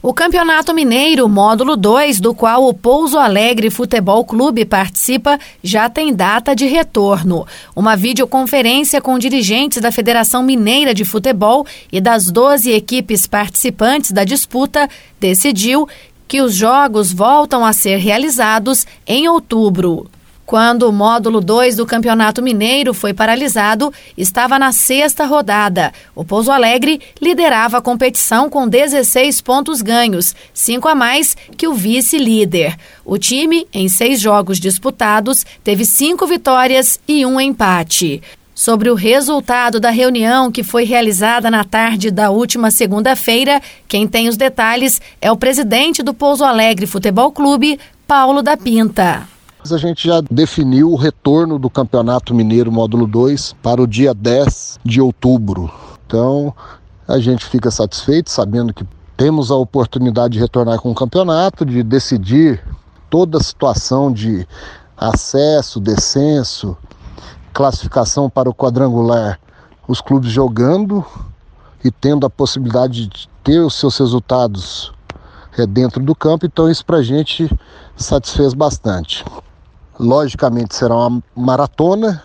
O Campeonato Mineiro, módulo 2, do qual o Pouso Alegre Futebol Clube participa, já tem data de retorno. Uma videoconferência com dirigentes da Federação Mineira de Futebol e das 12 equipes participantes da disputa decidiu que os jogos voltam a ser realizados em outubro. Quando o módulo 2 do Campeonato Mineiro foi paralisado, estava na sexta rodada. O Pouso Alegre liderava a competição com 16 pontos ganhos, cinco a mais que o vice-líder. O time, em seis jogos disputados, teve cinco vitórias e um empate. Sobre o resultado da reunião que foi realizada na tarde da última segunda-feira, quem tem os detalhes é o presidente do Pouso Alegre Futebol Clube, Paulo da Pinta. A gente já definiu o retorno do Campeonato Mineiro Módulo 2 para o dia 10 de outubro. Então, a gente fica satisfeito sabendo que temos a oportunidade de retornar com o campeonato, de decidir toda a situação de acesso, descenso, classificação para o quadrangular, os clubes jogando e tendo a possibilidade de ter os seus resultados é, dentro do campo, então isso para a gente satisfez bastante. Logicamente será uma maratona.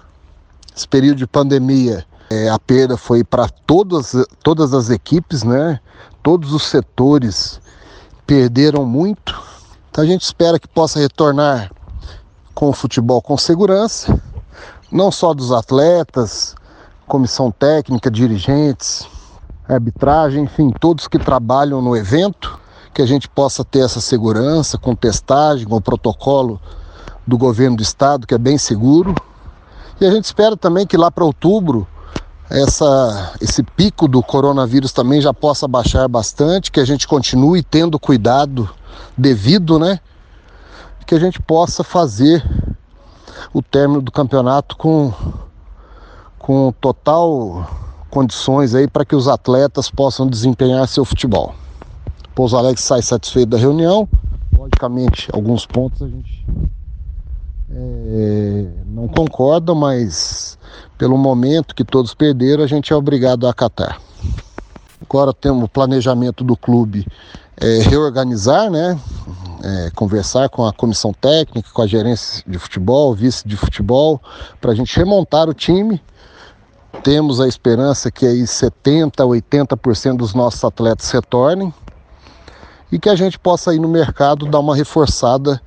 Esse período de pandemia, é, a perda foi para todas, todas as equipes, né? Todos os setores perderam muito. Então a gente espera que possa retornar com o futebol com segurança, não só dos atletas, comissão técnica, dirigentes, arbitragem, enfim, todos que trabalham no evento, que a gente possa ter essa segurança com testagem, com protocolo do governo do estado, que é bem seguro. E a gente espera também que lá para outubro essa, esse pico do coronavírus também já possa baixar bastante, que a gente continue tendo cuidado devido, né? Que a gente possa fazer o término do campeonato com, com total condições aí para que os atletas possam desempenhar seu futebol. Pouso Alegre sai satisfeito da reunião. Logicamente, alguns pontos a gente é, não concordam, mas pelo momento que todos perderam, a gente é obrigado a acatar. Agora temos o planejamento do clube é, reorganizar, né? É, conversar com a comissão técnica, com a gerência de futebol, vice de futebol, para a gente remontar o time. Temos a esperança que aí 70%, 80% dos nossos atletas retornem e que a gente possa ir no mercado dar uma reforçada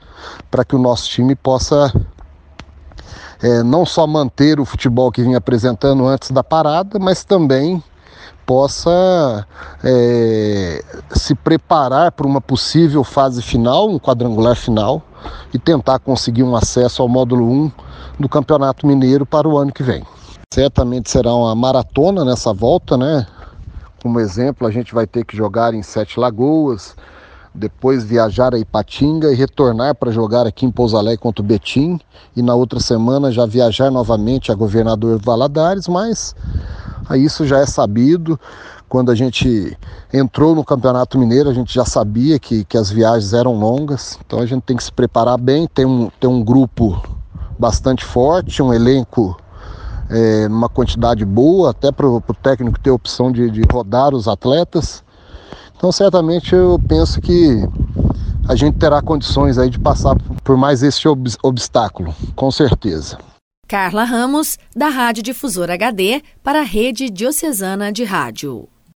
para que o nosso time possa é, não só manter o futebol que vinha apresentando antes da parada, mas também possa é, se preparar para uma possível fase final, um quadrangular final, e tentar conseguir um acesso ao módulo 1 do Campeonato Mineiro para o ano que vem. Certamente será uma maratona nessa volta, né? Como exemplo, a gente vai ter que jogar em Sete Lagoas, depois viajar a Ipatinga e retornar para jogar aqui em Pouso Alegre contra o Betim e na outra semana já viajar novamente a Governador Valadares, mas isso já é sabido. Quando a gente entrou no Campeonato Mineiro, a gente já sabia que, que as viagens eram longas, então a gente tem que se preparar bem, tem um, tem um grupo bastante forte, um elenco é, numa quantidade boa, até para o técnico ter a opção de, de rodar os atletas. Então, certamente, eu penso que a gente terá condições aí de passar por mais esse ob obstáculo, com certeza. Carla Ramos, da Rádio Difusora HD, para a Rede Diocesana de Rádio.